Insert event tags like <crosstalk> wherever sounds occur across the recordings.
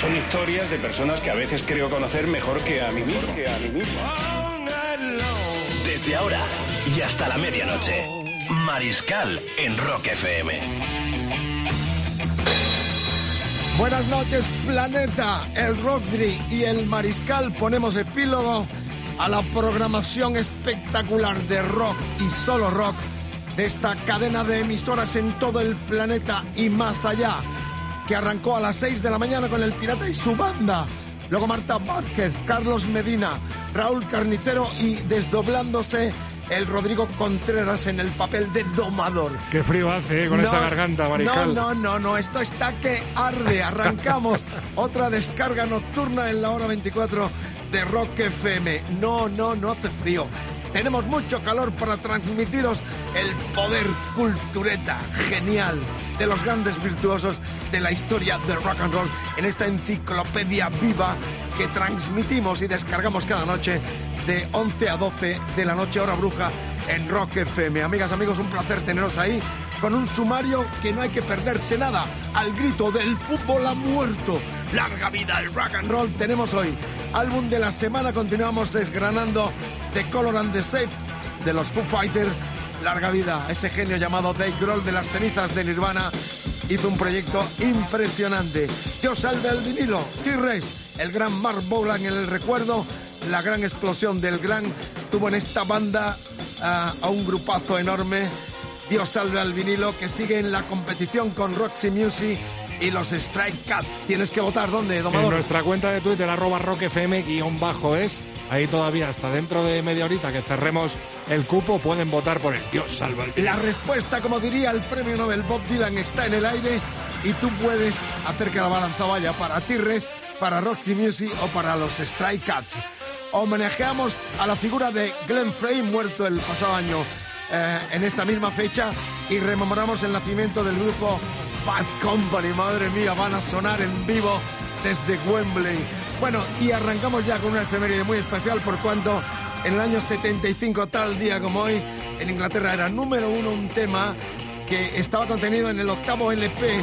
Son historias de personas que a veces creo conocer mejor que a mí mismo. Que a mí mismo. Desde ahora y hasta la medianoche. Mariscal en Rock FM. Buenas noches, planeta. El Rockdry y el Mariscal ponemos epílogo a la programación espectacular de rock y solo rock de esta cadena de emisoras en todo el planeta y más allá, que arrancó a las 6 de la mañana con el Pirata y su banda. Luego Marta Vázquez, Carlos Medina, Raúl Carnicero y desdoblándose el Rodrigo Contreras en el papel de domador. Qué frío hace eh, con No, esa garganta, Mariscal. No, no, no, no, esto está que arde. Arrancamos <laughs> otra descarga nocturna en la hora 24 de Rock FM. No, no, no hace frío. Tenemos mucho calor para transmitiros el poder cultureta genial de los grandes virtuosos de la historia del rock and roll en esta enciclopedia viva que transmitimos y descargamos cada noche de 11 a 12 de la noche hora bruja en Rock FM. Amigas, amigos, un placer teneros ahí con un sumario que no hay que perderse nada. Al grito del fútbol ha muerto. Larga vida el rock and roll tenemos hoy. Álbum de la semana continuamos desgranando The Color and the Shape de los Foo Fighters. Larga vida, ese genio llamado Dave Grohl de las cenizas de Nirvana hizo un proyecto impresionante. Dios salve el vinilo, T-Rex, el gran Mark Bolan en el recuerdo, la gran explosión del gran tuvo en esta banda ah, a un grupazo enorme. Dios salve al vinilo que sigue en la competición con Roxy Music y los Strike Cats. Tienes que votar dónde, En domador. nuestra cuenta de Twitter, arroba rockfm guion bajo es. Ahí todavía, hasta dentro de media horita que cerremos el cupo, pueden votar por el Dios salva el La respuesta, como diría el premio Nobel Bob Dylan, está en el aire y tú puedes hacer que la balanza vaya para Tirres, para Roxy Music o para los Strike Cats. Homenajeamos a la figura de Glenn Frey, muerto el pasado año eh, en esta misma fecha, y rememoramos el nacimiento del grupo Bad Company. Madre mía, van a sonar en vivo desde Wembley. Bueno, y arrancamos ya con una efeméride muy especial por cuanto en el año 75, tal día como hoy, en Inglaterra era número uno un tema que estaba contenido en el octavo LP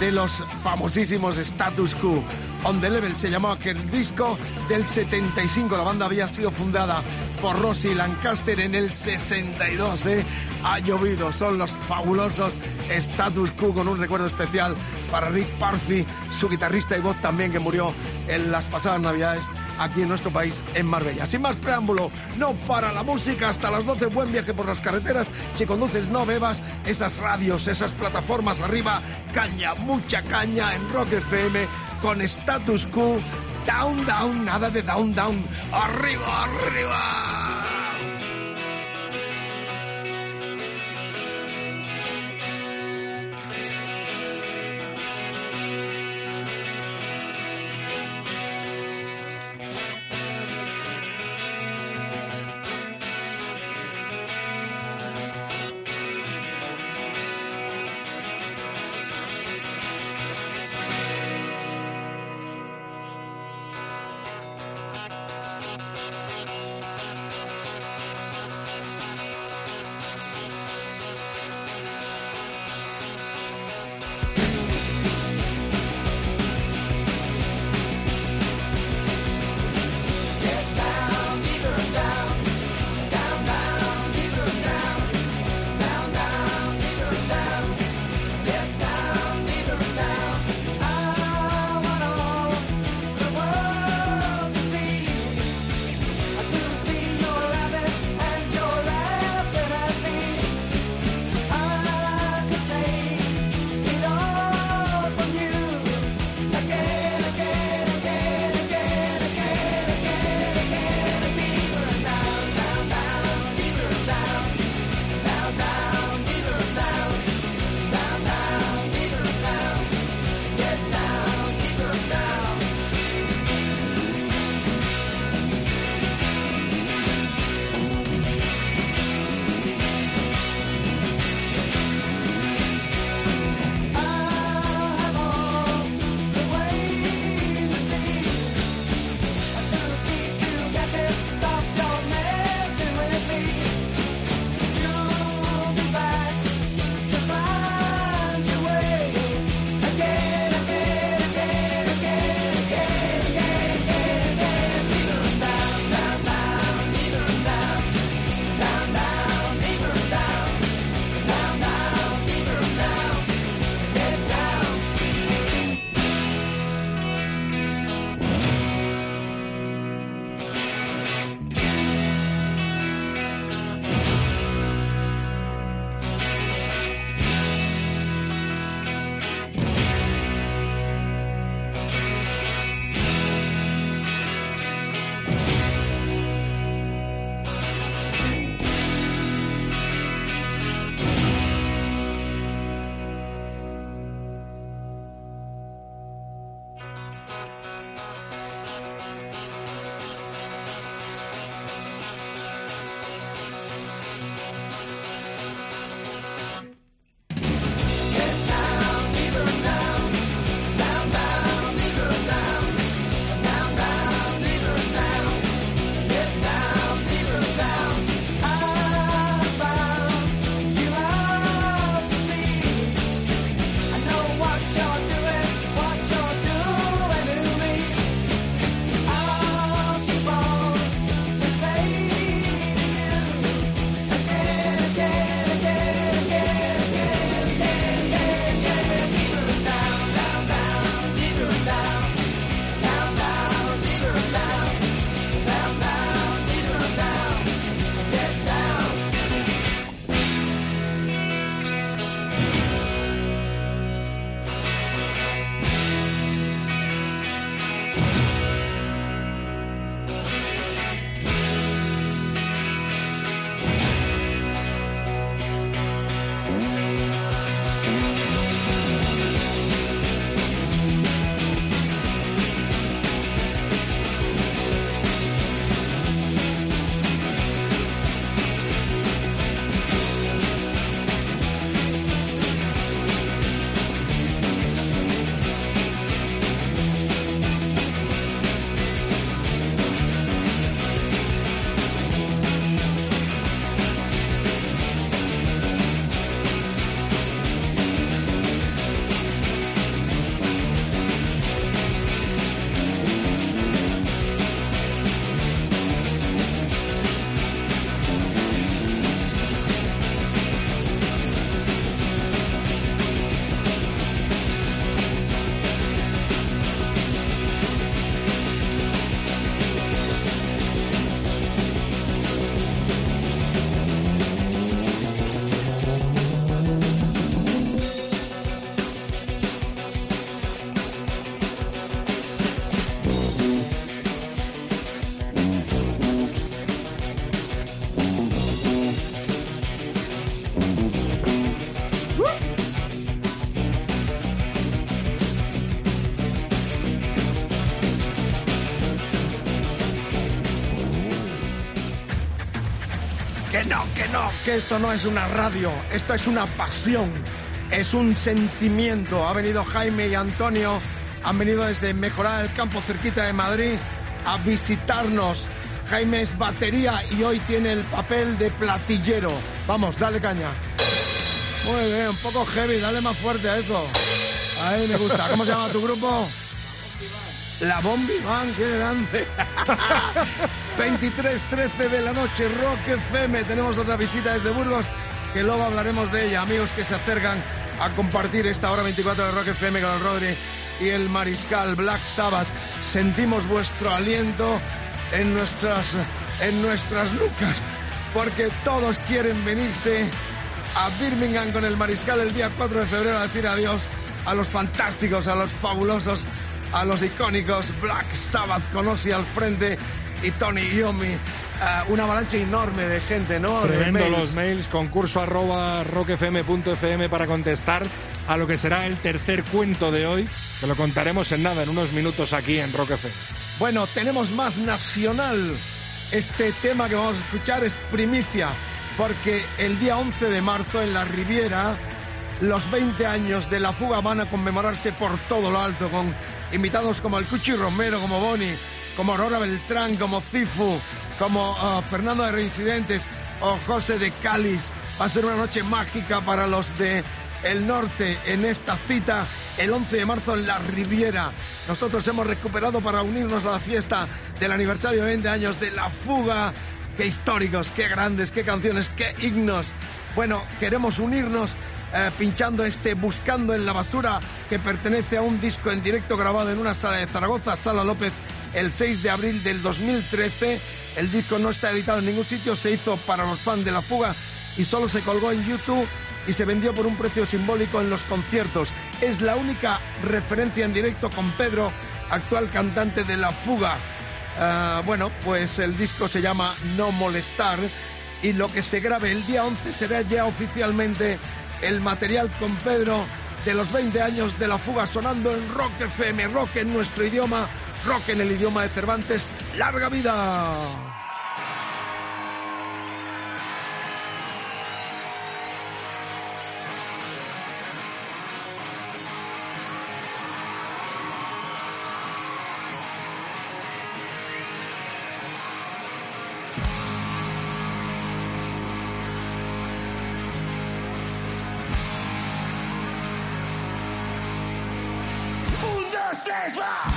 de los famosísimos Status Quo. On the Level se llamó aquel disco del 75. La banda había sido fundada por Rossi Lancaster en el 62. ¿eh? Ha llovido, son los fabulosos Status Quo con un recuerdo especial para Rick Parfi, su guitarrista y voz también que murió en las pasadas navidades aquí en nuestro país, en Marbella. Sin más preámbulo, no para la música, hasta las 12, buen viaje por las carreteras. Si conduces, no bebas esas radios, esas plataformas arriba, caña, mucha caña en Rock FM con Status Quo. Down, down, nada de down, down. Arriba, arriba. No, que no, que esto no es una radio, esto es una pasión, es un sentimiento. Ha venido Jaime y Antonio, han venido desde Mejorar el Campo cerquita de Madrid a visitarnos. Jaime es batería y hoy tiene el papel de platillero. Vamos, dale caña. Muy bien, un poco heavy, dale más fuerte a eso. Ahí me gusta. ¿Cómo se llama tu grupo? La Bombi Van, qué grande. <laughs> 23.13 de la noche, Rock FM. Tenemos otra visita desde Burgos, que luego hablaremos de ella. Amigos que se acercan a compartir esta hora 24 de Rock FM con el Rodri y el Mariscal Black Sabbath. Sentimos vuestro aliento en nuestras, en nuestras nucas, porque todos quieren venirse a Birmingham con el Mariscal el día 4 de febrero a decir adiós a los fantásticos, a los fabulosos, a los icónicos Black Sabbath con Ozzy al frente y Tony Iommi. Eh, una avalancha enorme de gente, ¿no? De Tremendo mails. los mails, concurso arroba rockfm.fm para contestar a lo que será el tercer cuento de hoy, que lo contaremos en nada, en unos minutos aquí en Rock FM. Bueno, tenemos más nacional. Este tema que vamos a escuchar es primicia, porque el día 11 de marzo en la Riviera, los 20 años de la fuga van a conmemorarse por todo lo alto, con invitados como el Cuchi Romero, como Boni, como Aurora Beltrán, como Cifu, como ah, Fernando de Reincidentes o José de Cáliz. Va a ser una noche mágica para los de el norte en esta cita el 11 de marzo en la Riviera. Nosotros hemos recuperado para unirnos a la fiesta del aniversario de 20 años de la fuga. Qué históricos, qué grandes, qué canciones, qué himnos. Bueno, queremos unirnos eh, pinchando este Buscando en la basura que pertenece a un disco en directo grabado en una sala de Zaragoza, Sala López, el 6 de abril del 2013. El disco no está editado en ningún sitio, se hizo para los fans de la fuga y solo se colgó en YouTube y se vendió por un precio simbólico en los conciertos. Es la única referencia en directo con Pedro, actual cantante de La Fuga. Ah, bueno, pues el disco se llama No Molestar y lo que se grabe el día 11 será ya oficialmente el material con Pedro de los 20 años de La Fuga sonando en Rock FM, rock en nuestro idioma, rock en el idioma de Cervantes. ¡Larga vida! Un, dos,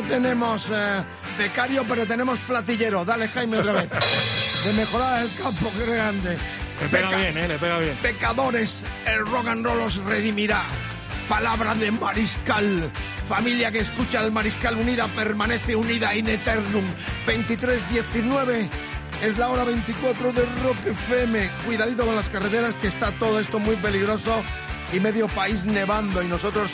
No tenemos eh, becario, pero tenemos platillero. Dale, Jaime, otra vez. De mejorar el campo, qué grande. Le pega Peca- bien, ¿eh? Le pega bien. Pecadores, el rock and roll os redimirá. Palabra de Mariscal. Familia que escucha al Mariscal unida permanece unida in eternum. 23-19 es la hora 24 de Rock FM. Cuidadito con las carreteras que está todo esto muy peligroso y medio país nevando y nosotros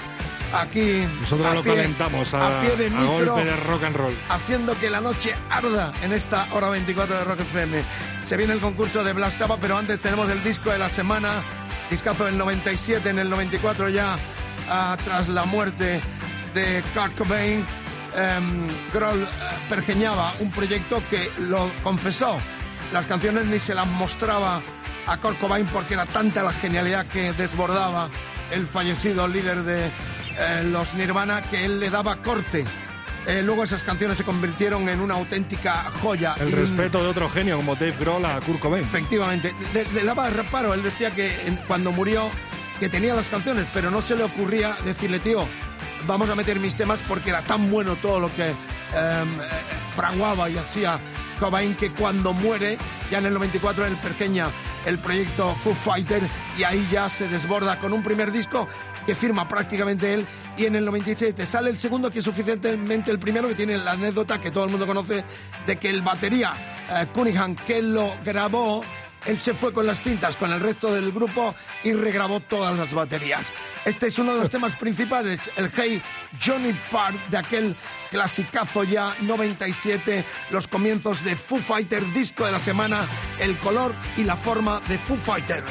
aquí Nosotros a lo pie- calentamos a, a pie de a micro, golpe de rock and roll. haciendo que la noche arda en esta hora 24 de Rock FM. Se viene el concurso de Blast Chapa, pero antes tenemos el disco de la semana, discazo del 97, en el 94 ya, ah, tras la muerte de Kurt Cobain, Grohl eh, pergeñaba un proyecto que lo confesó. Las canciones ni se las mostraba a Kurt Cobain porque era tanta la genialidad que desbordaba el fallecido líder de eh, los Nirvana que él le daba corte. Eh, luego esas canciones se convirtieron en una auténtica joya. El Y- respeto de otro genio como Dave Grohl a Kurt Cobain. Efectivamente. Le, le daba reparo. Él decía que en- cuando murió que tenía las canciones, pero no se le ocurría decirle, tío, vamos a meter mis temas porque era tan bueno todo lo que em, eh, fraguaba y hacía Cobain que cuando muere, ya en el 94 él pergeña el proyecto Foo Fighter y ahí ya se desborda con un primer disco que firma prácticamente él y en el 97 sale el segundo que es suficientemente el primero que tiene la anécdota que todo el mundo conoce de que el batería eh, Cunningham que lo grabó él se fue con las cintas con el resto del grupo y regrabó todas las baterías. Este es uno de los <laughs> temas principales, el Hey Johnny Park de aquel clasicazo ya 97, los comienzos de Foo Fighter, disco de la semana, el color y la forma de Foo Fighter.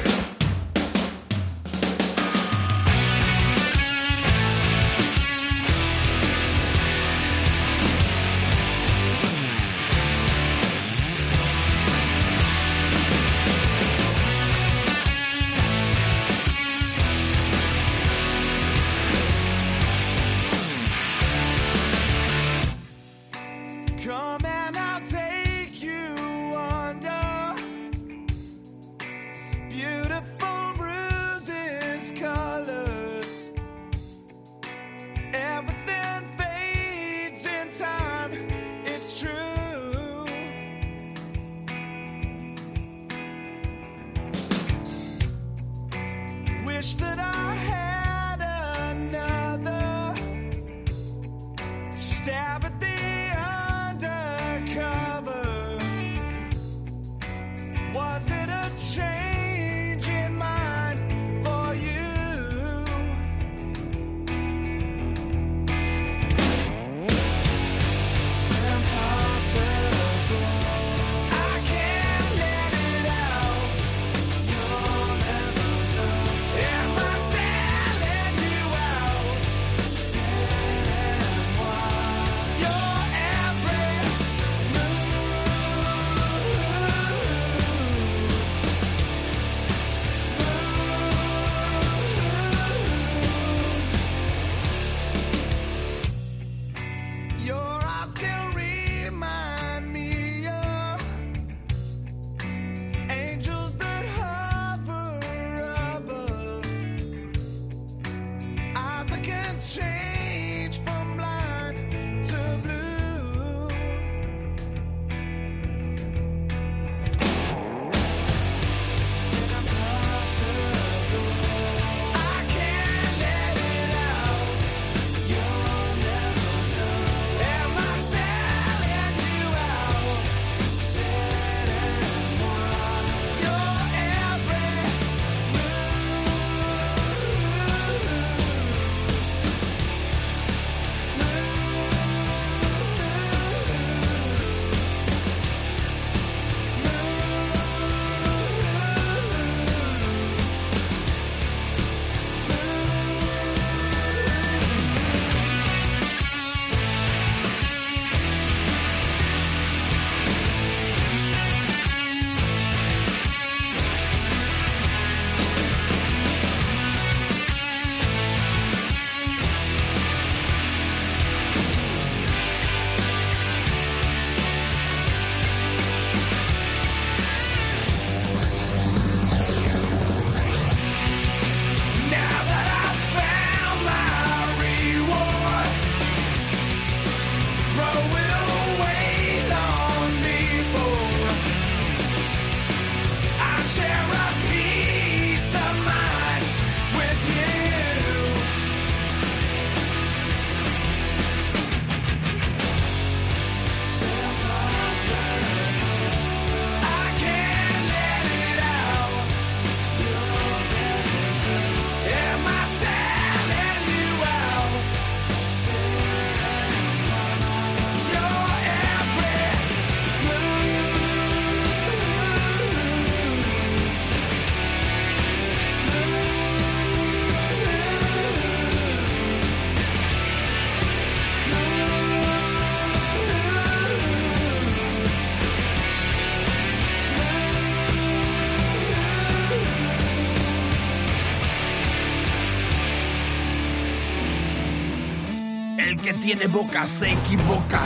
Tiene boca se equivoca.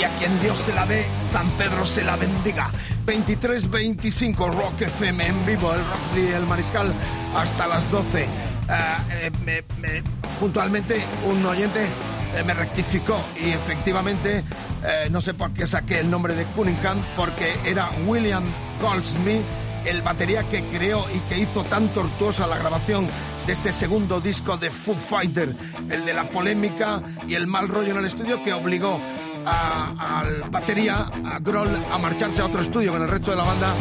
Y a quien Dios se la dé, San Pedro se la bendiga. 23-25 Rock FM en vivo, el Rock y el Mariscal hasta las 12. Ah, eh, me- me- puntualmente un oyente eh, me rectificó y efectivamente eh, no sé por qué saqué el nombre de Cunningham porque era William Goldsmith, el batería que creó y que hizo tan tortuosa la grabación de este segundo disco de Foo Fighter, el de la polémica y el mal rollo en el estudio que obligó a- al batería, a Grohl, a marcharse a otro estudio con el resto de la banda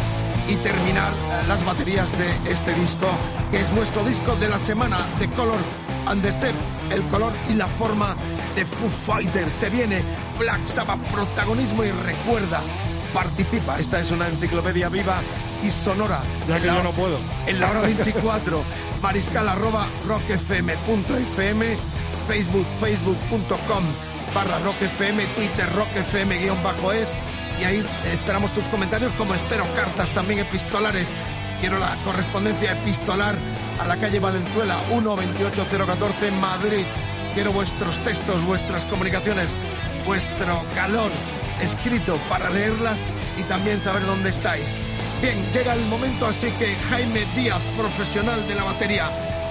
y terminar eh, las baterías de este disco, que es nuestro disco de la semana, The Color and Step, el color y la forma de Foo Fighter. Se viene Black Sabbath, protagonismo y recuerda, participa. Esta es una enciclopedia viva y sonora. Ya que yo no puedo. En la hora <laughs> 24, mariscal arroba rockfm.fm, facebook, facebook.com barra rockfm, twitter rockfm guion bajo es, y ahí esperamos tus comentarios, como espero cartas también epistolares. Quiero la correspondencia epistolar a la calle Valenzuela 128014 Madrid. Quiero vuestros textos, vuestras comunicaciones, vuestro calor escrito para leerlas y también saber dónde estáis. Bien, llega el momento, así que Jaime Díaz, profesional de la batería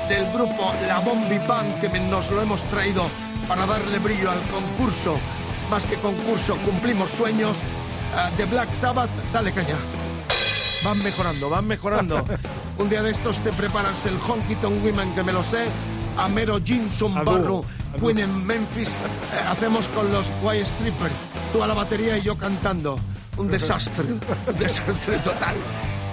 del grupo La Bombi Band, que nos lo hemos traído para darle brillo al concurso. Más que concurso, cumplimos sueños ah, de Black Sabbath. Dale caña. Van mejorando, van mejorando. <laughs> Un día de estos te preparas el Honky Tonk Women, que me lo sé. A Mero Jimson Barro. Queen en Memphis. Eh, hacemos con los White Stripper. Tú a la batería y yo cantando. Un desastre, un desastre total.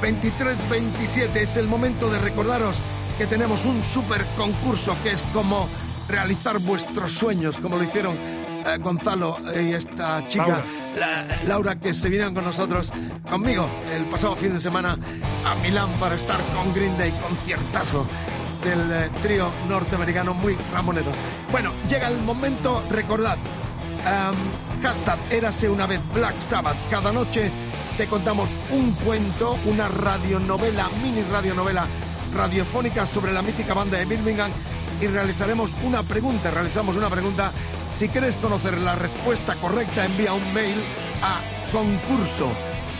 23-27 es el momento de recordaros que tenemos un super concurso que es como realizar vuestros sueños, como lo hicieron eh, Gonzalo y esta chica Laura. la- Laura, que se vinieron con nosotros, conmigo, el pasado fin de semana a Milán para estar con Green Day, conciertazo del eh, trío norteamericano muy ramoneros. Bueno, llega el momento, recordad, um, hashtag Érase una vez Black Sabbath. Cada noche te contamos un cuento, una radionovela, mini radionovela radiofónica sobre la mítica banda de Birmingham y realizaremos una pregunta, realizamos una pregunta. Si quieres conocer la respuesta correcta, envía un mail a concurso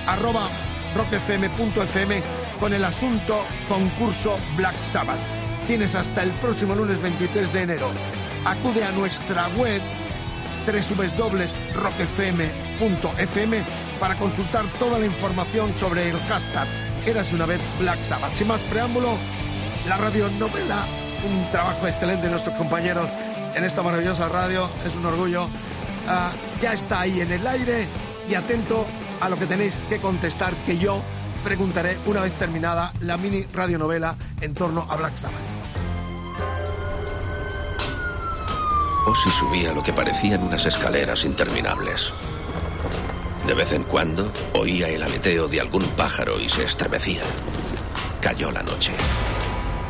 arroba rockfm.fm con el asunto concurso Black Sabbath. Tienes hasta el próximo lunes 23 de enero. Acude a nuestra web www.rockfm.fm para consultar toda la información sobre el hashtag Érase una vez Black Sabbath. Sin más preámbulo, la radionovela, un trabajo excelente de nuestros compañeros en esta maravillosa radio, es un orgullo. Ah, ya está ahí en el aire y atento a lo que tenéis que contestar, que yo preguntaré una vez terminada la mini radionovela en torno a Black Sabbath. Ozzy subía lo que parecían unas escaleras interminables. De vez en cuando oía el aleteo de algún pájaro y se estremecía. Cayó la noche.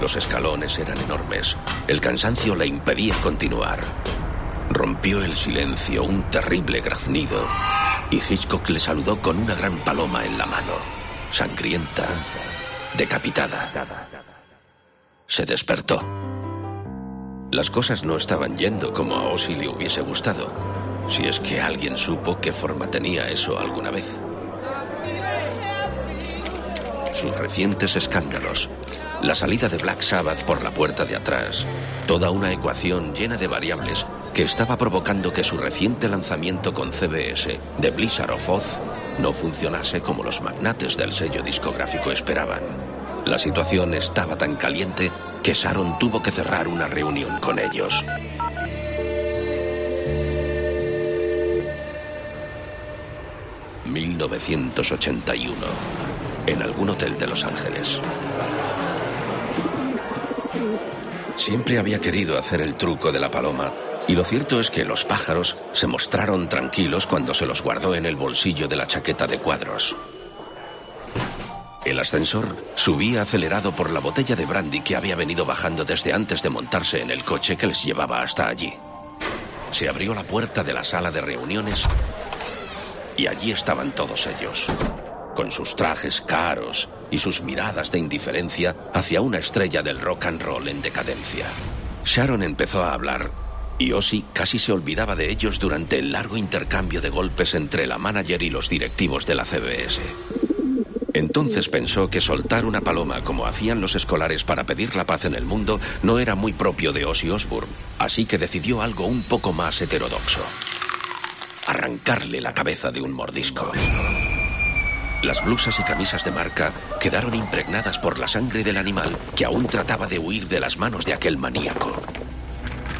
Los escalones eran enormes. El cansancio le impedía continuar. Rompió el silencio un terrible graznido y Hitchcock le saludó con una gran paloma en la mano, sangrienta, decapitada. Se despertó. Las cosas no estaban yendo como a Ozzy le hubiese gustado, si es que alguien supo qué forma tenía eso alguna vez. Sus recientes escándalos, la salida de Black Sabbath por la puerta de atrás, toda una ecuación llena de variables que estaba provocando que su reciente lanzamiento con CBS de Blizzard of Oz no funcionase como los magnates del sello discográfico esperaban. La situación estaba tan caliente que Sharon tuvo que cerrar una reunión con ellos. ...1981... ...en algún hotel de Los Ángeles. Siempre había querido hacer el truco de la paloma y lo cierto es que los pájaros se mostraron tranquilos cuando se los guardó en el bolsillo de la chaqueta de cuadros. El ascensor subía acelerado por la botella de brandy que había venido bajando desde antes de montarse en el coche que les llevaba hasta allí. Se abrió la puerta de la sala de reuniones y allí estaban todos ellos, con sus trajes caros y sus miradas de indiferencia hacia una estrella del rock and roll en decadencia. Sharon empezó a hablar y Ozzy casi se olvidaba de ellos durante el largo intercambio de golpes entre la manager y los directivos de la CBS. Entonces pensó que soltar una paloma como hacían los escolares para pedir la paz en el mundo no era muy propio de Ozzy Osbourne, así que decidió algo un poco más heterodoxo. Arrancarle la cabeza de un mordisco. Las blusas y camisas de marca quedaron impregnadas por la sangre del animal que aún trataba de huir de las manos de aquel maníaco.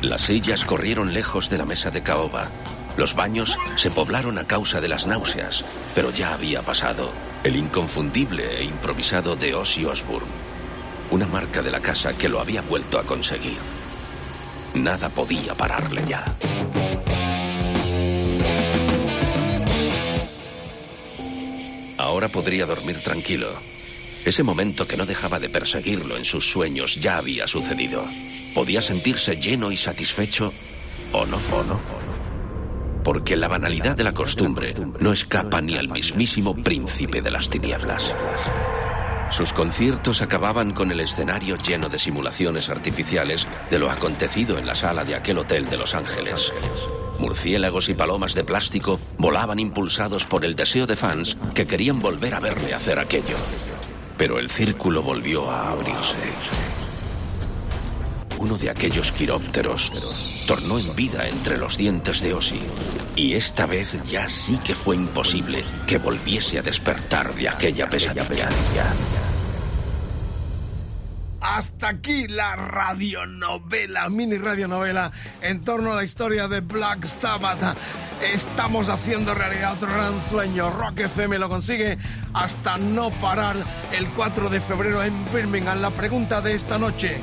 Las sillas corrieron lejos de la mesa de caoba. Los baños se poblaron a causa de las náuseas, pero ya había pasado el inconfundible e improvisado de Ozzy Osbourne, una marca de la casa que lo había vuelto a conseguir. Nada podía pararle ya. Ahora podría dormir tranquilo. Ese momento que no dejaba de perseguirlo en sus sueños ya había sucedido. Podía sentirse lleno y satisfecho o no, o no. Porque la banalidad de la costumbre no escapa ni al mismísimo príncipe de las tinieblas. Sus conciertos acababan con el escenario lleno de simulaciones artificiales de lo acontecido en la sala de aquel hotel de Los Ángeles. Murciélagos y palomas de plástico volaban impulsados por el deseo de fans que querían volver a verle hacer aquello. Pero el círculo volvió a abrirse. Uno de aquellos quirópteros tornó en vida entre los dientes de Ozzy. Y esta vez ya sí que fue imposible que volviese a despertar de aquella pesadilla. Hasta aquí la radionovela, mini radionovela en torno a la historia de Black Sabbath. Estamos haciendo realidad otro gran sueño. Rock FM lo consigue hasta no parar el 4 de febrero en Birmingham. La pregunta de esta noche,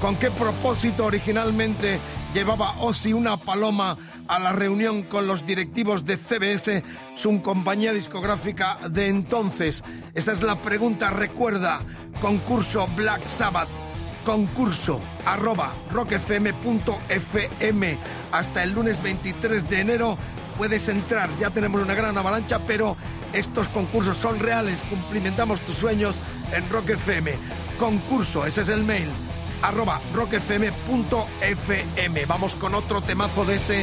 ¿con qué propósito originalmente llevaba Ozzy una paloma a la reunión con los directivos de CBS, su compañía discográfica de entonces? Esa es la pregunta, recuerda, concurso Black Sabbath, concurso arroba rockfm.fm. Hasta el lunes 23 de enero puedes entrar, ya tenemos una gran avalancha, pero estos concursos son reales, cumplimentamos tus sueños en Rock FM. Concurso, ese es el mail arroba rockfm.fm. Vamos con otro temazo de ese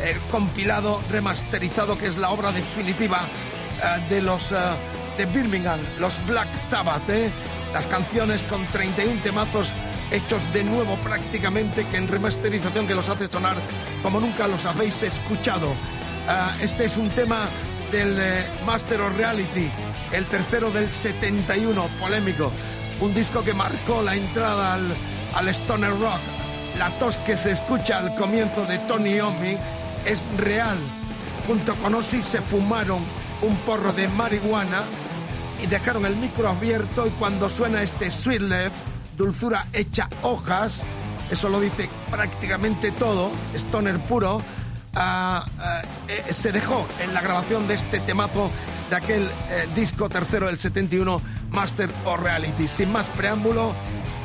eh, compilado remasterizado que es la obra definitiva eh, de los eh, de Birmingham, los Black Sabbath, las canciones con 31 temazos hechos de nuevo prácticamente que en remasterización que los hace sonar como nunca los habéis escuchado. Este es un tema del Master of Reality, el tercero del 71, polémico. Un disco que marcó la entrada al, al Stoner Rock. La tos que se escucha al comienzo de Tony Iommi es real. Junto con Ozzy se fumaron un porro de marihuana y dejaron el micro abierto y cuando suena este Sweet Left, dulzura hecha hojas, eso lo dice prácticamente todo, Stoner puro, ah, ah, eh, se dejó en la grabación de este temazo de aquel eh, disco tercero del 71, Master of Reality. Sin más preámbulo,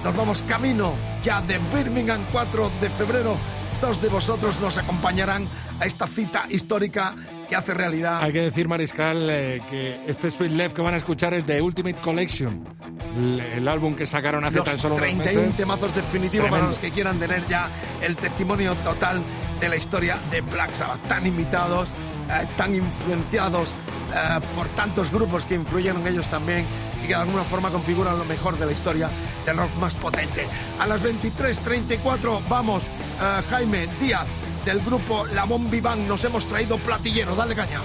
nos vamos camino ya de Birmingham 4 de febrero. Dos de vosotros nos acompañarán a esta cita histórica que hace realidad. Hay que decir, Mariscal, eh, que este Sweet Left que van a escuchar es de Ultimate Collection, el, el álbum que sacaron hace los tan solo unos 31 meses. temazos definitivos para los que quieran tener ya el testimonio total de la historia de Black Sabbath, tan imitados, eh, tan influenciados eh, por tantos grupos que influyeron en ellos también y que de alguna forma configuran lo mejor de la historia del rock más potente. A las 23.34 vamos, eh, Jaime Díaz del grupo La Bombi nos hemos traído platillero, dale caña.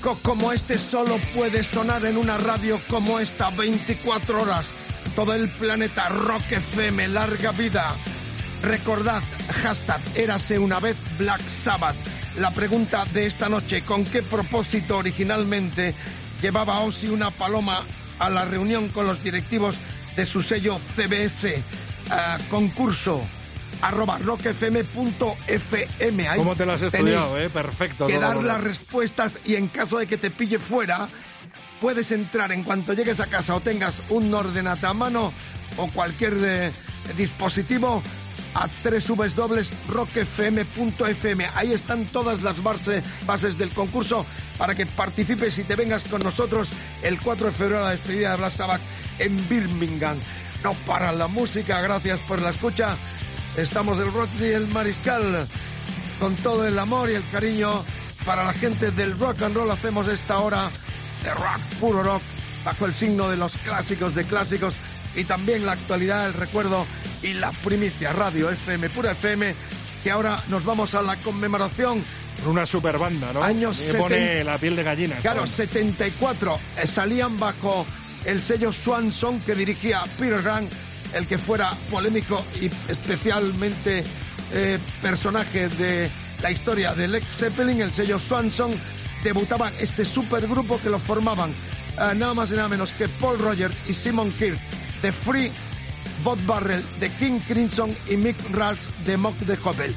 Como este solo puede sonar en una radio como esta 24 horas. Todo el planeta Rock FM, larga vida. Recordad, hashtag Érase una vez Black Sabbath. La pregunta de esta noche, ¿con qué propósito originalmente llevaba Ozzy una paloma a la reunión con los directivos de su sello CBS? Ah, concurso arroba rockfm.fm. ¿Cómo te lo has estudiado, eh? Perfecto. que dar las respuestas y en caso de que te pille fuera, puedes entrar en cuanto llegues a casa o tengas un ordenata a mano o cualquier eh, dispositivo a www.rockfm.fm. Ahí están todas las base- bases del concurso para que participes y te vengas con nosotros el 4 de febrero a la despedida de Black Sabbath en Birmingham. No para la música, gracias por la escucha. Estamos del Rotary y el Mariscal con todo el amor y el cariño para la gente del rock and roll hacemos esta hora de rock, puro rock, bajo el signo de los clásicos de clásicos y también la actualidad, el recuerdo y la primicia Radio FM, pura FM, que ahora nos vamos a la conmemoración. Una super banda, ¿no? Años Me pone 70. la piel de gallina. Claro, banda. 74 eh, salían bajo el sello Swanson que dirigía Peter Grant, el que fuera polémico y especialmente eh, personaje de la historia de Led Zeppelin, el sello Swanson, debutaban este supergrupo que lo formaban eh, nada más y nada menos que Paul Rogers y Simon Kirk, The Free, Bob Barrel de King Crimson y Mick Ralph de Mock the Hobble.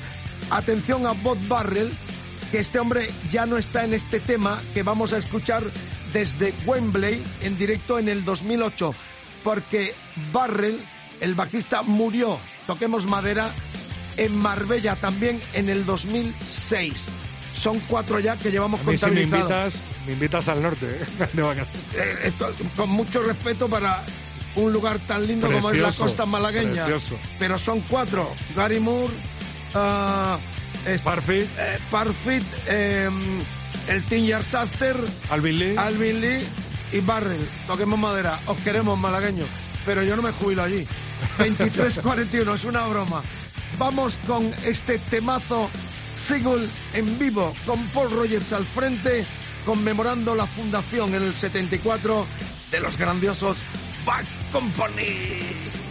Atención a Bob Barrel, que este hombre ya no está en este tema que vamos a escuchar desde Wembley en directo en el 2008, porque Barrel, el bajista, murió, toquemos madera, en Marbella también en el 2006. Son cuatro ya que llevamos A mí si me contabilizados. invitas, me invitas al norte. ¿eh? <laughs> De. Eh, esto, con mucho respeto para un lugar tan lindo como es la costa malagueña. precioso. Pero son cuatro. Gary Moore, ah, Parfit, eh, Parfit, eh, el Tinyar Saster, Alvin Lee. Alvin Lee y Barrel. Toquemos madera. Os queremos, malagueños. Pero yo no me jubilo allí. 23-41, es una broma. Vamos con este temazo single en vivo con Paul Rogers al frente, conmemorando la fundación en el 74 de los grandiosos Bad Company.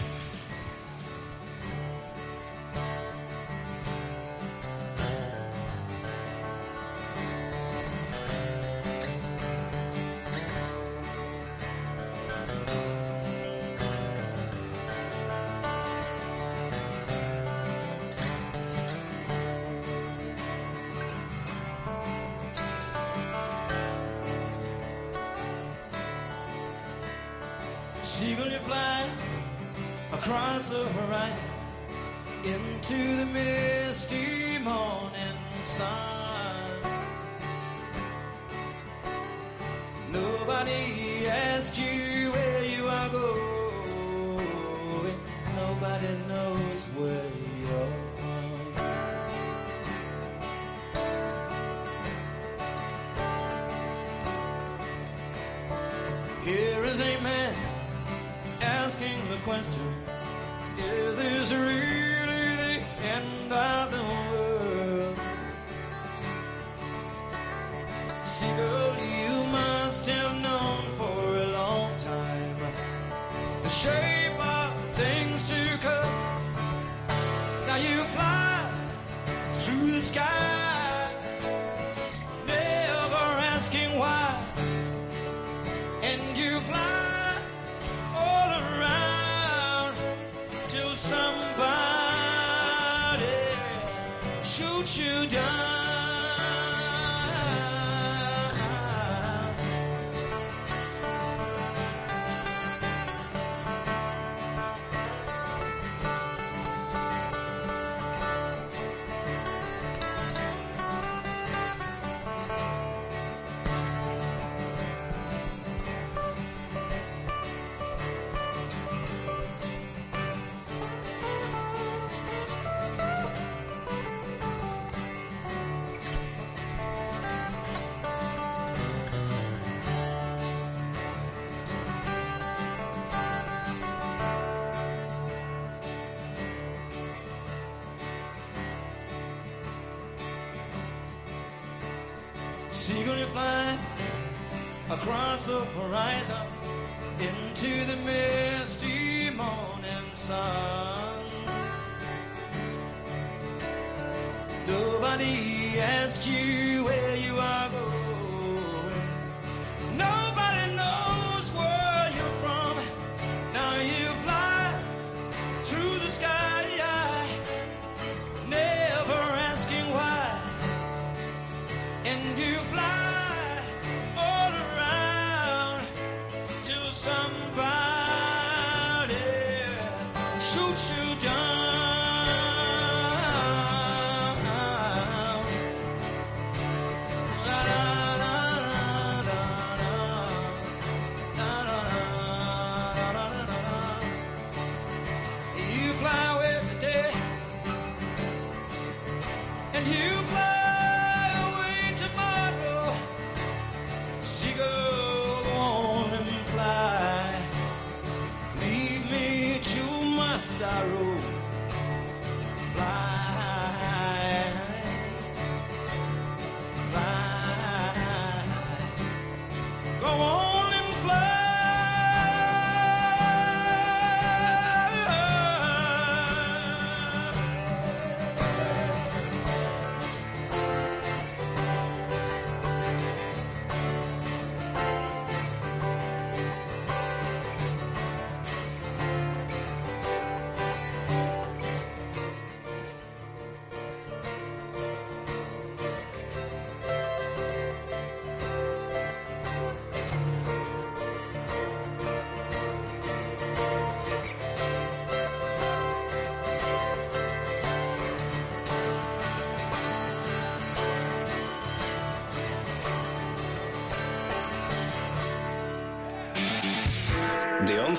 And you fly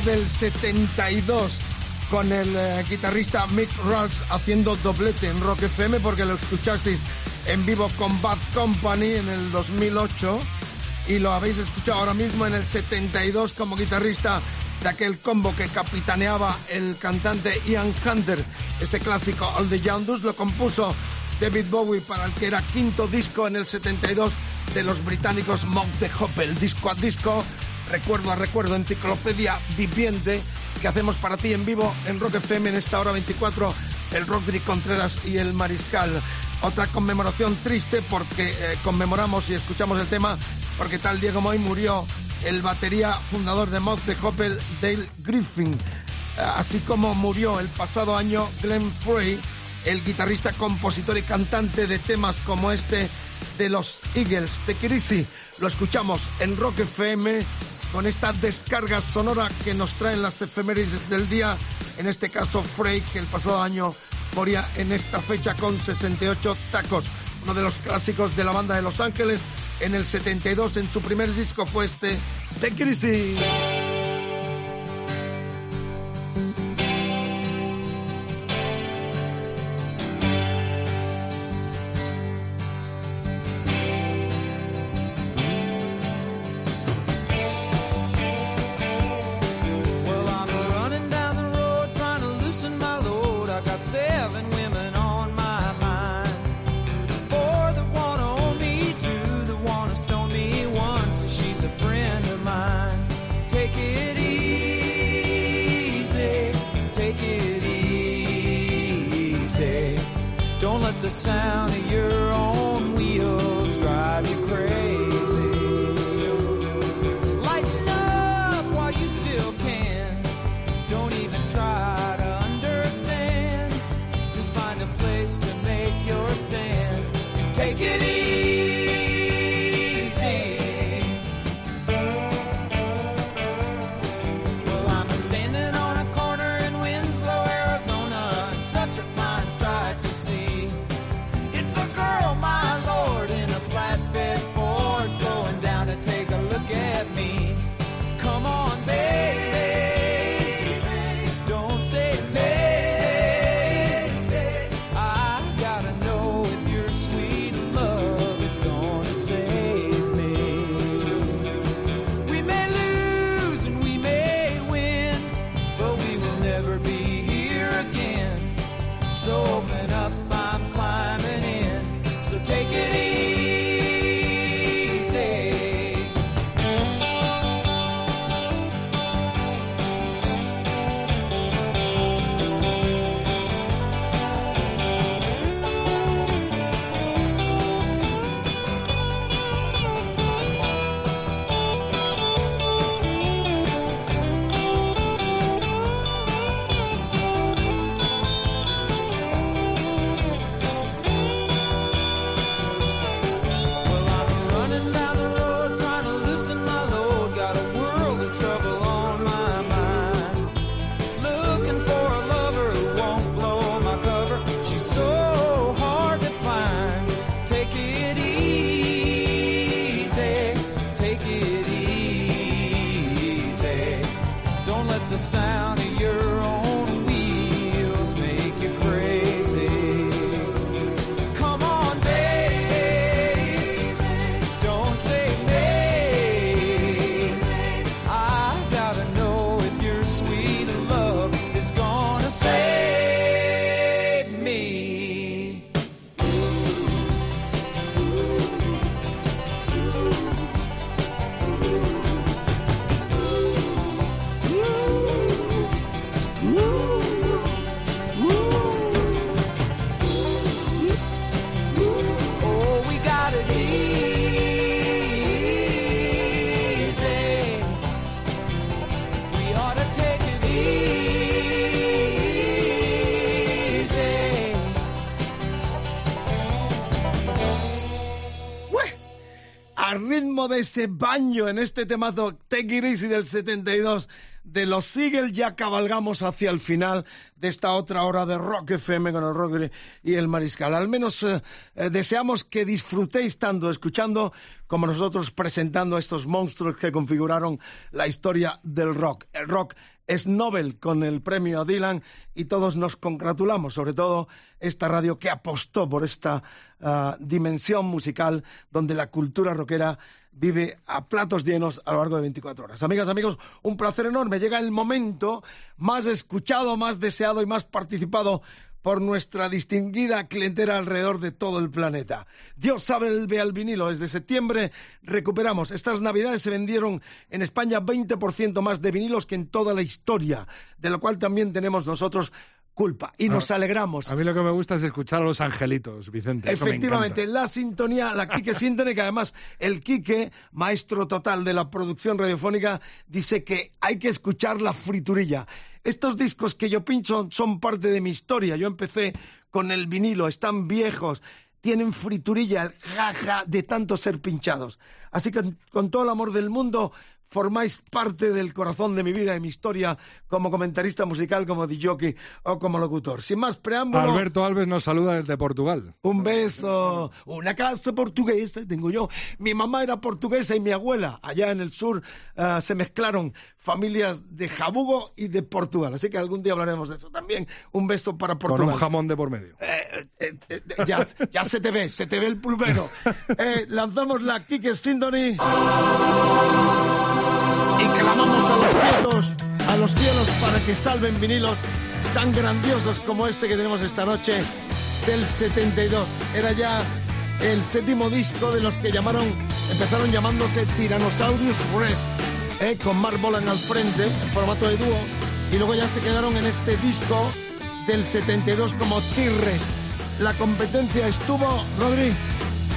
Del 72 con el eh, guitarrista Mick Ralls haciendo doblete en Rock FM porque lo escuchasteis en vivo con Bad Company en el 2008 y lo habéis escuchado ahora mismo en el 72 como guitarrista de aquel combo que capitaneaba el cantante Ian Hunter. Este clásico All the Youngest lo compuso David Bowie para el que era quinto disco en el 72 de los británicos Monk de Hoppel, disco a disco, recuerdo a recuerdo, enciclopedia viviente que hacemos para ti en vivo en Rock FM en esta hora 24, el Rodri Contreras y el Mariscal. Otra conmemoración triste porque eh, conmemoramos y escuchamos el tema porque tal día como hoy murió el batería fundador de Monk de Hoppel, Dale Griffin, eh, así como murió el pasado año Glenn Frey, el guitarrista, compositor y cantante de temas como este de los Eagles, de Kirisi. Lo escuchamos en Rock FM con esta descarga sonora que nos traen las efemérides del día. En este caso, Frey, que el pasado año moría en esta fecha con 68 tacos. Uno de los clásicos de la banda de Los Ángeles. En el 72, en su primer disco, fue este, The Kirisi. Sound baño en este temazo Take It Easy del 72 de los Eagles ya cabalgamos hacia el final de esta otra hora de Rock FM con el Rock y el Mariscal. Al menos eh, eh, deseamos que disfrutéis tanto escuchando como nosotros presentando a estos monstruos que configuraron la historia del rock. El rock es Nobel con el premio Dylan y todos nos congratulamos, sobre todo esta radio que apostó por esta ah, dimensión musical donde la cultura rockera vive a platos llenos a lo largo de 24 horas. Amigas, amigos, un placer enorme. Llega el momento más escuchado, más deseado y más participado por nuestra distinguida clientela alrededor de todo el planeta. Dios sabe el ve al vinilo. Desde septiembre recuperamos. Estas navidades se vendieron en España 20% más de vinilos que en toda la historia, de lo cual también tenemos nosotros culpa y nos alegramos. A mí lo que me gusta es escuchar a los angelitos, Vicente. Efectivamente, la sintonía, la Quique Sintone, que además el Quique, maestro total de la producción radiofónica, dice que hay que escuchar la friturilla. Estos discos que yo pincho son parte de mi historia. Yo empecé con el vinilo, están viejos, tienen friturilla, jaja de tanto ser pinchados. Así que con todo el amor del mundo formáis parte del corazón de mi vida y mi historia como comentarista musical, como DJ o como locutor. Sin más preámbulo, Alberto Alves nos saluda desde Portugal. un beso, una casa portuguesa, tengo yo. Mi mamá era portuguesa y mi abuela, allá en el sur, ah, se mezclaron familias de Jabugo y de Portugal. Así que algún día hablaremos de eso también. Un beso para Con Portugal. un jamón de por medio. Eh, eh, eh, ya, ya se te ve, se te ve el pulvero. <laughs> Eh, lanzamos la Kike Y clamamos a los cielos, a los cielos para que salven vinilos tan grandiosos como este que tenemos esta noche del 72. Era ya el séptimo disco de los que llamaron, empezaron llamándose Tyrannosaurus Rex, eh, con Mark Bolan al frente, en formato de dúo, y luego ya se quedaron en este disco del 72 como T-Rex. La competencia estuvo, Rodri.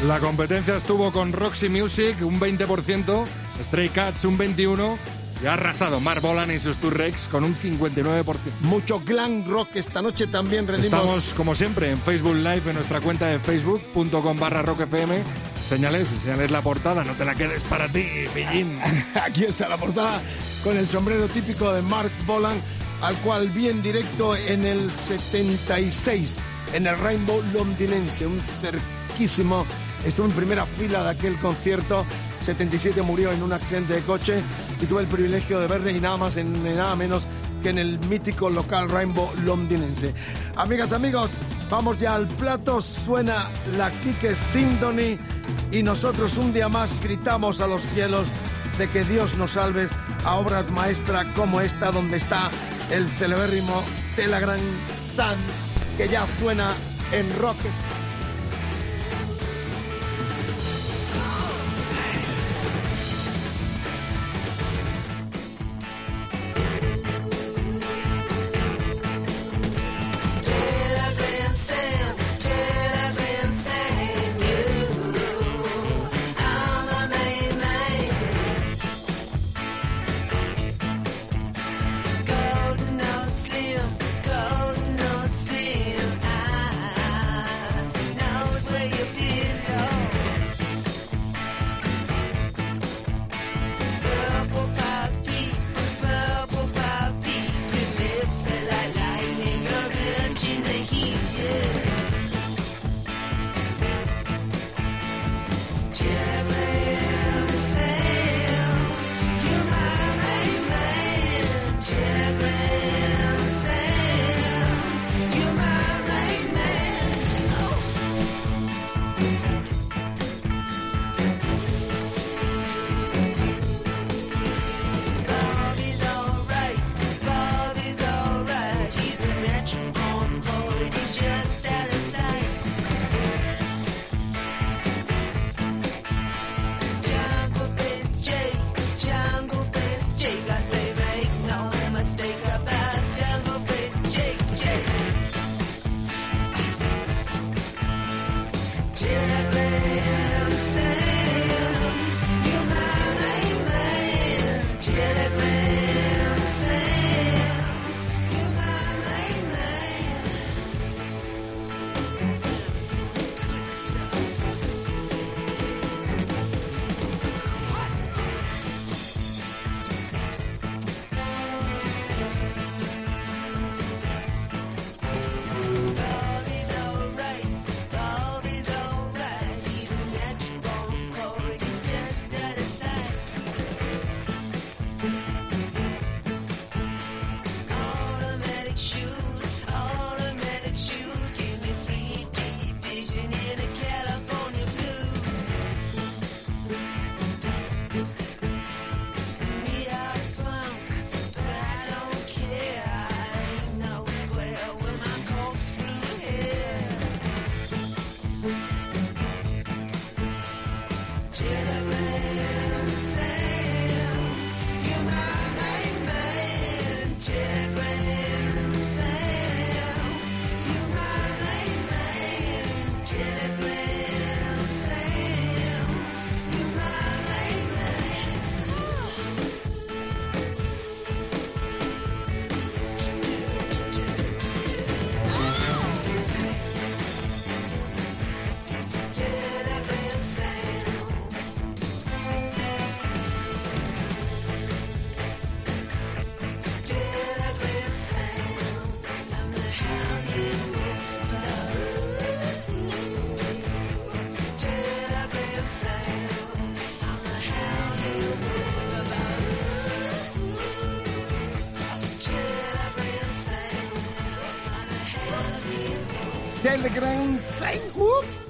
La competencia estuvo con Roxy Music, un 20%, Stray Cats, un 21%, y ha arrasado Mark Bolan y sus T-Rex con un 59%. Mucho glam rock esta noche también rendimos. Estamos, como siempre, en Facebook Live, en nuestra cuenta de facebook.com barra rockfm. Señales, señales la portada, no te la quedes para ti, pillín. <laughs> Aquí está la portada con el sombrero típico de Mark Bolan, al cual vi en directo en el 76, en el Rainbow londinense, un cerquísimo. Estuve en primera fila de aquel concierto. 77 murió en un accidente de coche y tuve el privilegio de verle y nada más en nada menos que en el mítico local Rainbow londinense. Amigas, amigos, vamos ya al plato. Suena la Kike Symphony y nosotros un día más gritamos a los cielos de que Dios nos salve a obras maestras como esta, donde está el celebérrimo Gran San, que ya suena en rock. Telegram sem o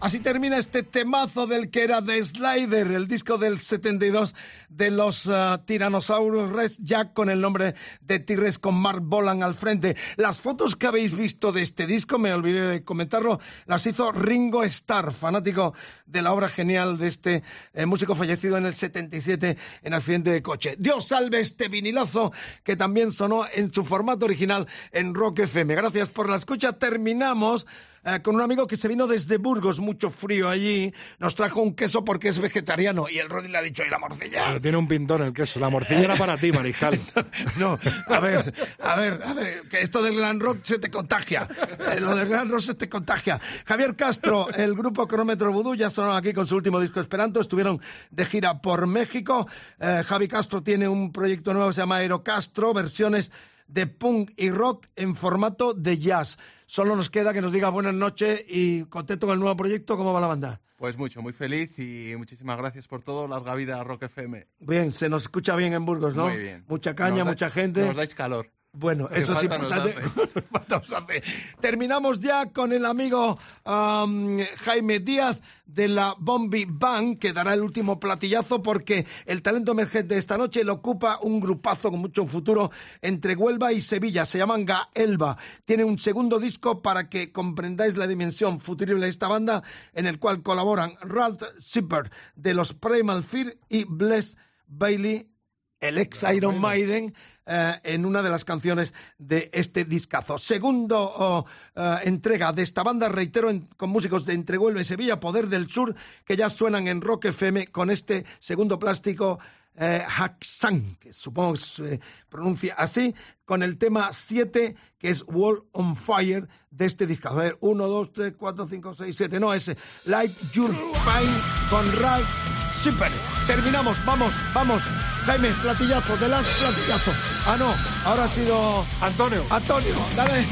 Así termina este temazo del que era The Slider, el disco del 72 de los uh, Tyrannosaurus Rex, ya con el nombre de T-Rex con Mark Bolan al frente. Las fotos que habéis visto de este disco, me olvidé de comentarlo, las hizo Ringo Starr, fanático de la obra genial de este eh, músico fallecido en el 77 en accidente de coche. Dios salve este vinilazo que también sonó en su formato original en Rock FM. Gracias por la escucha. Terminamos eh, con un amigo que se vino desde Burgos, mucho frío allí, nos trajo un queso porque es vegetariano y el Rodri le ha dicho, ¿y la morcilla? Pero tiene un pintón el queso, la morcilla era para ti, Mariscal. <laughs> no, a ver, a ver, a ver, que esto del Gran Rock se te contagia, Eh, lo del Gran Rock se te contagia. Javier Castro, el grupo Cronómetro Vudú, ya sonaron aquí con su último disco Esperanto, estuvieron de gira por México. Eh, Javi Castro tiene un proyecto nuevo que se llama Aerocastro, versiones de punk y rock en formato de jazz. Solo nos queda que nos diga buenas noches y contento con el nuevo proyecto. ¿Cómo va la banda? Pues mucho, muy feliz y muchísimas gracias por todo. Larga vida a Rock FM. Bien, se nos escucha bien en Burgos, ¿no? Muy bien. Mucha caña, da- mucha gente. Nos dais calor. Bueno, eso es importante. <laughs> Terminamos ya con el amigo am, Jaime Díaz de la Bombi Band, que dará el último platillazo porque el talento emergente de esta noche lo ocupa un grupazo con mucho futuro entre Huelva y Sevilla. Se llaman Gaelba. Tiene un segundo disco para que comprendáis la dimensión futurible de esta banda, en el cual colaboran Ralph Zipper de los Primal Fear y Bless Bailey el ex Iron Maiden eh, en una de las canciones de este discazo. Segundo oh, eh, entrega de esta banda, reitero, en- con músicos de Entre Huelva y Sevilla, Poder del Sur, que ya suenan en Rock FM con este segundo plástico. Eh, Haxan, que supongo que se pronuncia así, con el tema 7, que es Wall on Fire de este discazo. A ver, 1, 2, 3, 4, 5, 6, 7, no, ese. Light Your Pine con Ralph Super. Terminamos, vamos, vamos. Jaime, platillazo, de las platillazo. Ah, no, ahora ha sido Antonio. Antonio, dale.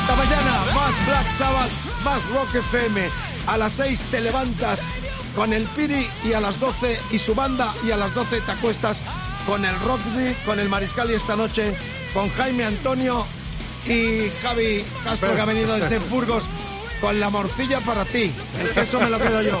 Hasta mañana, más Black Sabbath, más Rock FM. A las 6 te levantas con el Piri y a las 12 y su banda y a las 12 te acuestas con el Rockdy, con el Mariscal y esta noche con Jaime Antonio y Javi Castro que ha venido desde <laughs> Burgos con la morcilla para ti. El queso me lo quedo yo.